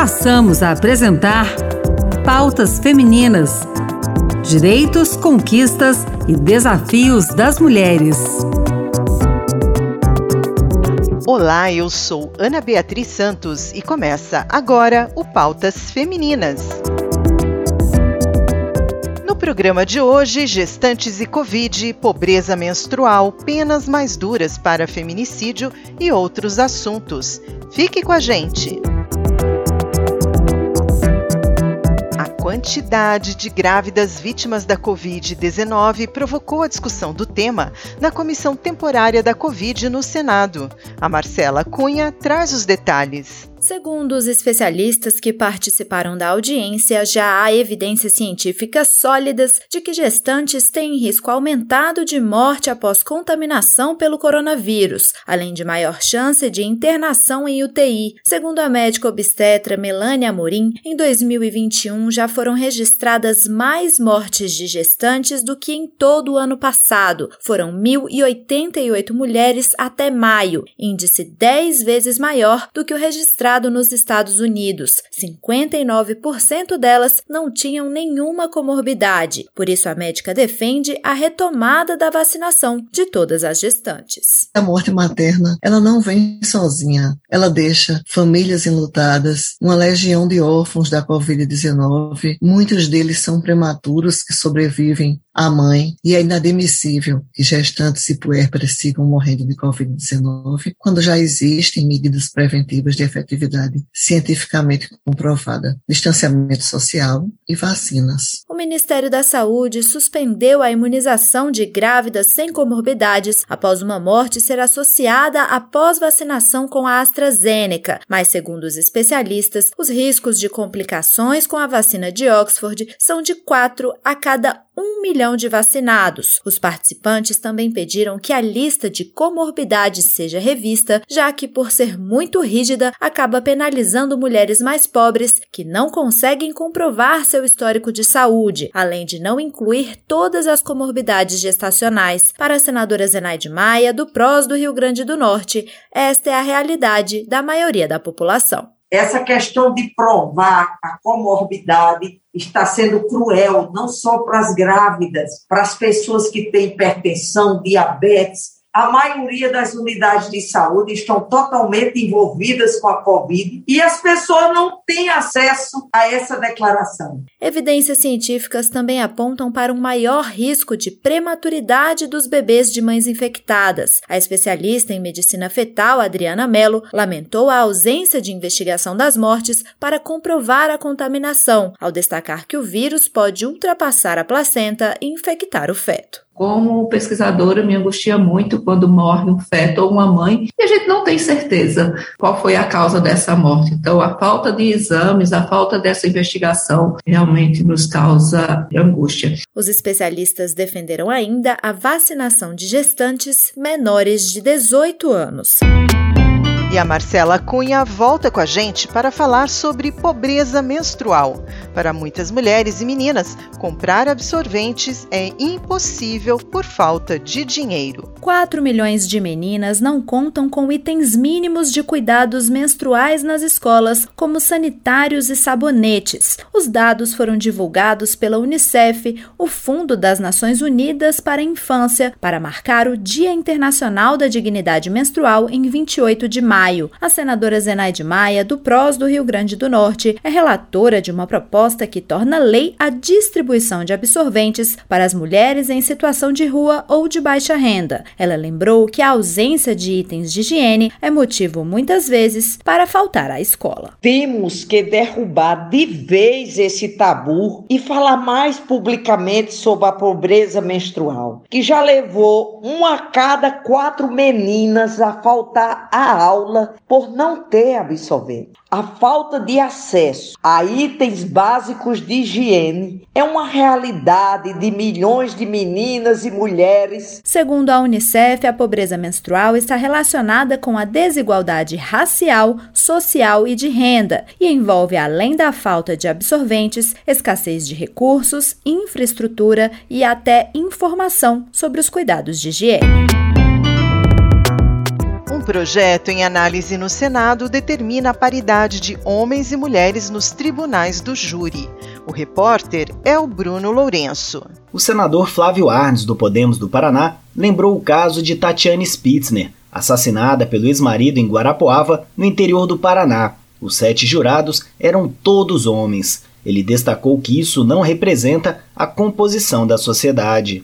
passamos a apresentar Pautas Femininas: Direitos, Conquistas e Desafios das Mulheres. Olá, eu sou Ana Beatriz Santos e começa agora o Pautas Femininas. No programa de hoje, gestantes e Covid, pobreza menstrual, penas mais duras para feminicídio e outros assuntos. Fique com a gente! Quantidade de grávidas vítimas da Covid-19 provocou a discussão do tema na comissão temporária da Covid no Senado. A Marcela Cunha traz os detalhes. Segundo os especialistas que participaram da audiência, já há evidências científicas sólidas de que gestantes têm risco aumentado de morte após contaminação pelo coronavírus, além de maior chance de internação em UTI. Segundo a médica obstetra Melania Amorim, em 2021 já foram registradas mais mortes de gestantes do que em todo o ano passado. Foram 1.088 mulheres até maio, índice 10 vezes maior do que o registrado registrado nos Estados Unidos. 59% delas não tinham nenhuma comorbidade. Por isso, a médica defende a retomada da vacinação de todas as gestantes. A morte materna, ela não vem sozinha. Ela deixa famílias enlutadas, uma legião de órfãos da Covid-19. Muitos deles são prematuros que sobrevivem à mãe e é inadmissível que gestantes e puérperas sigam morrendo de Covid-19 quando já existem medidas preventivas de efetividade atividade cientificamente comprovada, distanciamento social e vacinas. Ministério da Saúde suspendeu a imunização de grávidas sem comorbidades após uma morte ser associada à pós-vacinação com a AstraZeneca, mas segundo os especialistas, os riscos de complicações com a vacina de Oxford são de 4 a cada um milhão de vacinados. Os participantes também pediram que a lista de comorbidades seja revista, já que, por ser muito rígida, acaba penalizando mulheres mais pobres que não conseguem comprovar seu histórico de saúde, além de não incluir todas as comorbidades gestacionais. Para a senadora Zenaide Maia, do PROS do Rio Grande do Norte, esta é a realidade da maioria da população. Essa questão de provar a comorbidade está sendo cruel, não só para as grávidas, para as pessoas que têm hipertensão, diabetes, a maioria das unidades de saúde estão totalmente envolvidas com a Covid e as pessoas não têm acesso a essa declaração. Evidências científicas também apontam para um maior risco de prematuridade dos bebês de mães infectadas. A especialista em medicina fetal, Adriana Mello, lamentou a ausência de investigação das mortes para comprovar a contaminação, ao destacar que o vírus pode ultrapassar a placenta e infectar o feto. Como pesquisadora, me angustia muito quando morre um feto ou uma mãe e a gente não tem certeza qual foi a causa dessa morte. Então, a falta de exames, a falta dessa investigação realmente nos causa angústia. Os especialistas defenderam ainda a vacinação de gestantes menores de 18 anos. E a Marcela Cunha volta com a gente para falar sobre pobreza menstrual. Para muitas mulheres e meninas, comprar absorventes é impossível por falta de dinheiro. 4 milhões de meninas não contam com itens mínimos de cuidados menstruais nas escolas, como sanitários e sabonetes. Os dados foram divulgados pela Unicef, o Fundo das Nações Unidas para a Infância, para marcar o Dia Internacional da Dignidade Menstrual em 28 de maio maio. A senadora Zenaide Maia, do PROS do Rio Grande do Norte, é relatora de uma proposta que torna lei a distribuição de absorventes para as mulheres em situação de rua ou de baixa renda. Ela lembrou que a ausência de itens de higiene é motivo, muitas vezes, para faltar à escola. Temos que derrubar de vez esse tabu e falar mais publicamente sobre a pobreza menstrual, que já levou uma a cada quatro meninas a faltar à aula aula por não ter absorvente. A falta de acesso a itens básicos de higiene é uma realidade de milhões de meninas e mulheres. Segundo a Unicef, a pobreza menstrual está relacionada com a desigualdade racial, social e de renda e envolve, além da falta de absorventes, escassez de recursos, infraestrutura e até informação sobre os cuidados de higiene projeto em análise no Senado determina a paridade de homens e mulheres nos tribunais do júri. O repórter é o Bruno Lourenço. O senador Flávio Arnes, do Podemos do Paraná, lembrou o caso de Tatiane Spitzner, assassinada pelo ex-marido em Guarapuava, no interior do Paraná. Os sete jurados eram todos homens. Ele destacou que isso não representa a composição da sociedade.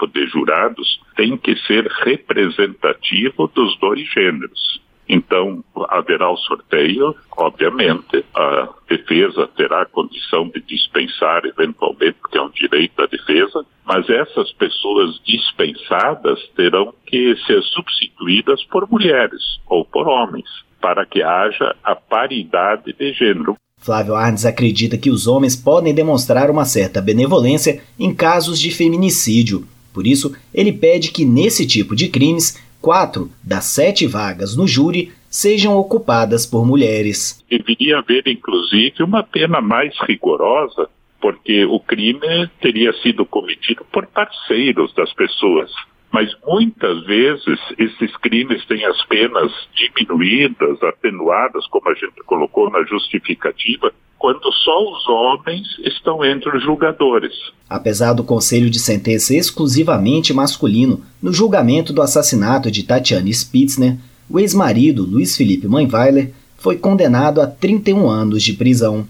Grupo de jurados tem que ser representativo dos dois gêneros. Então, haverá o sorteio, obviamente, a defesa terá a condição de dispensar eventualmente, porque é um direito da defesa, mas essas pessoas dispensadas terão que ser substituídas por mulheres ou por homens, para que haja a paridade de gênero. Flávio Arnes acredita que os homens podem demonstrar uma certa benevolência em casos de feminicídio. Por isso, ele pede que, nesse tipo de crimes, quatro das sete vagas no júri sejam ocupadas por mulheres. Deveria haver, inclusive, uma pena mais rigorosa, porque o crime teria sido cometido por parceiros das pessoas. Mas muitas vezes esses crimes têm as penas diminuídas, atenuadas, como a gente colocou na justificativa, quando só os homens estão entre os julgadores. Apesar do conselho de sentença exclusivamente masculino no julgamento do assassinato de Tatiane Spitzner, o ex-marido Luiz Felipe Manweiler foi condenado a 31 anos de prisão.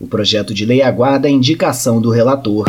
O projeto de lei aguarda a indicação do relator.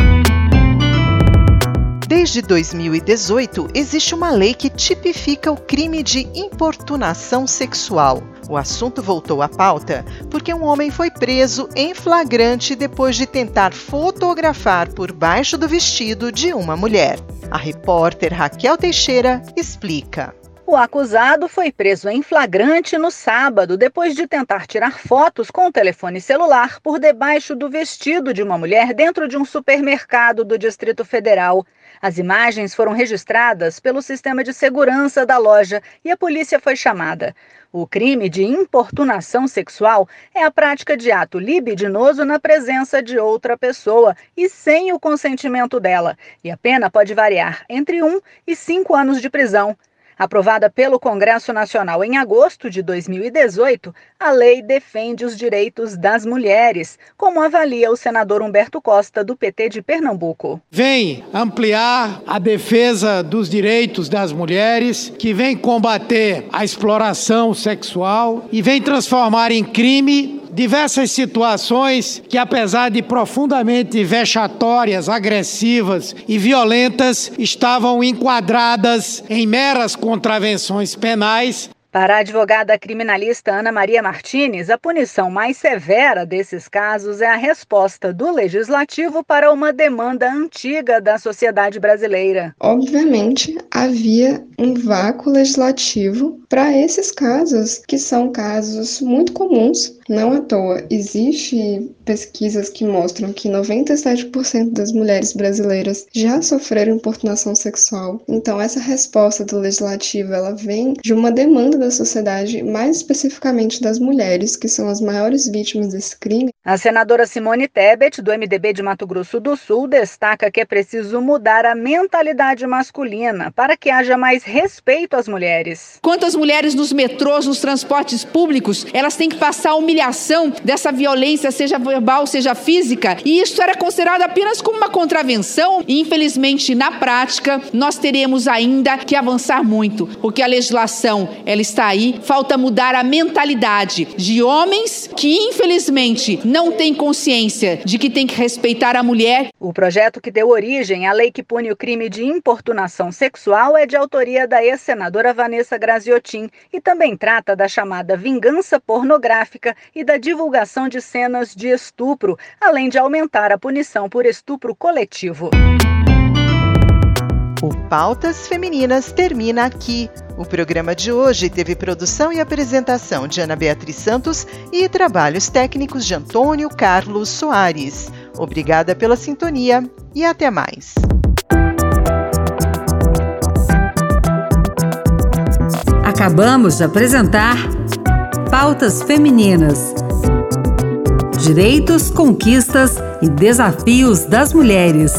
Desde 2018, existe uma lei que tipifica o crime de importunação sexual. O assunto voltou à pauta porque um homem foi preso em flagrante depois de tentar fotografar por baixo do vestido de uma mulher. A repórter Raquel Teixeira explica. O acusado foi preso em flagrante no sábado, depois de tentar tirar fotos com o telefone celular por debaixo do vestido de uma mulher dentro de um supermercado do Distrito Federal. As imagens foram registradas pelo sistema de segurança da loja e a polícia foi chamada. O crime de importunação sexual é a prática de ato libidinoso na presença de outra pessoa e sem o consentimento dela, e a pena pode variar entre um e cinco anos de prisão. Aprovada pelo Congresso Nacional em agosto de 2018, a lei defende os direitos das mulheres, como avalia o senador Humberto Costa, do PT de Pernambuco. Vem ampliar a defesa dos direitos das mulheres, que vem combater a exploração sexual e vem transformar em crime diversas situações que, apesar de profundamente vexatórias, agressivas e violentas, estavam enquadradas em meras contravenções penais para a advogada criminalista Ana Maria Martinez, a punição mais severa desses casos é a resposta do legislativo para uma demanda antiga da sociedade brasileira. Obviamente, havia um vácuo legislativo para esses casos, que são casos muito comuns. Não à toa, existe pesquisas que mostram que 97% das mulheres brasileiras já sofreram importunação sexual. Então, essa resposta do legislativo, ela vem de uma demanda da sociedade, mais especificamente das mulheres, que são as maiores vítimas desse crime. A senadora Simone Tebet, do MDB de Mato Grosso do Sul, destaca que é preciso mudar a mentalidade masculina para que haja mais respeito às mulheres. Quantas mulheres nos metrôs, nos transportes públicos, elas têm que passar a humilhação dessa violência, seja verbal, seja física, e isso era considerado apenas como uma contravenção. E, infelizmente, na prática, nós teremos ainda que avançar muito, porque a legislação ela está aí, falta mudar a mentalidade de homens que, infelizmente, não têm consciência de que tem que respeitar a mulher. O projeto que deu origem à lei que pune o crime de importunação sexual é de autoria da ex-senadora Vanessa Graziotin e também trata da chamada vingança pornográfica e da divulgação de cenas de estupro, além de aumentar a punição por estupro coletivo. O Pautas Femininas termina aqui. O programa de hoje teve produção e apresentação de Ana Beatriz Santos e trabalhos técnicos de Antônio Carlos Soares. Obrigada pela sintonia e até mais. Acabamos de apresentar Pautas Femininas. Direitos, conquistas e desafios das mulheres.